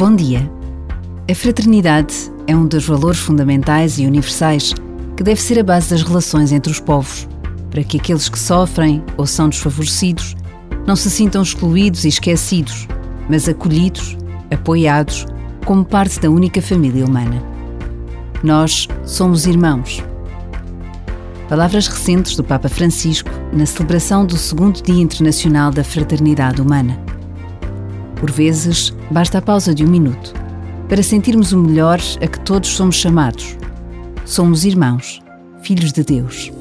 Bom dia. A fraternidade é um dos valores fundamentais e universais que deve ser a base das relações entre os povos, para que aqueles que sofrem ou são desfavorecidos não se sintam excluídos e esquecidos, mas acolhidos, apoiados, como parte da única família humana. Nós somos irmãos. Palavras recentes do Papa Francisco na celebração do segundo Dia Internacional da Fraternidade Humana. Por vezes, basta a pausa de um minuto para sentirmos o melhor a que todos somos chamados. Somos irmãos, filhos de Deus.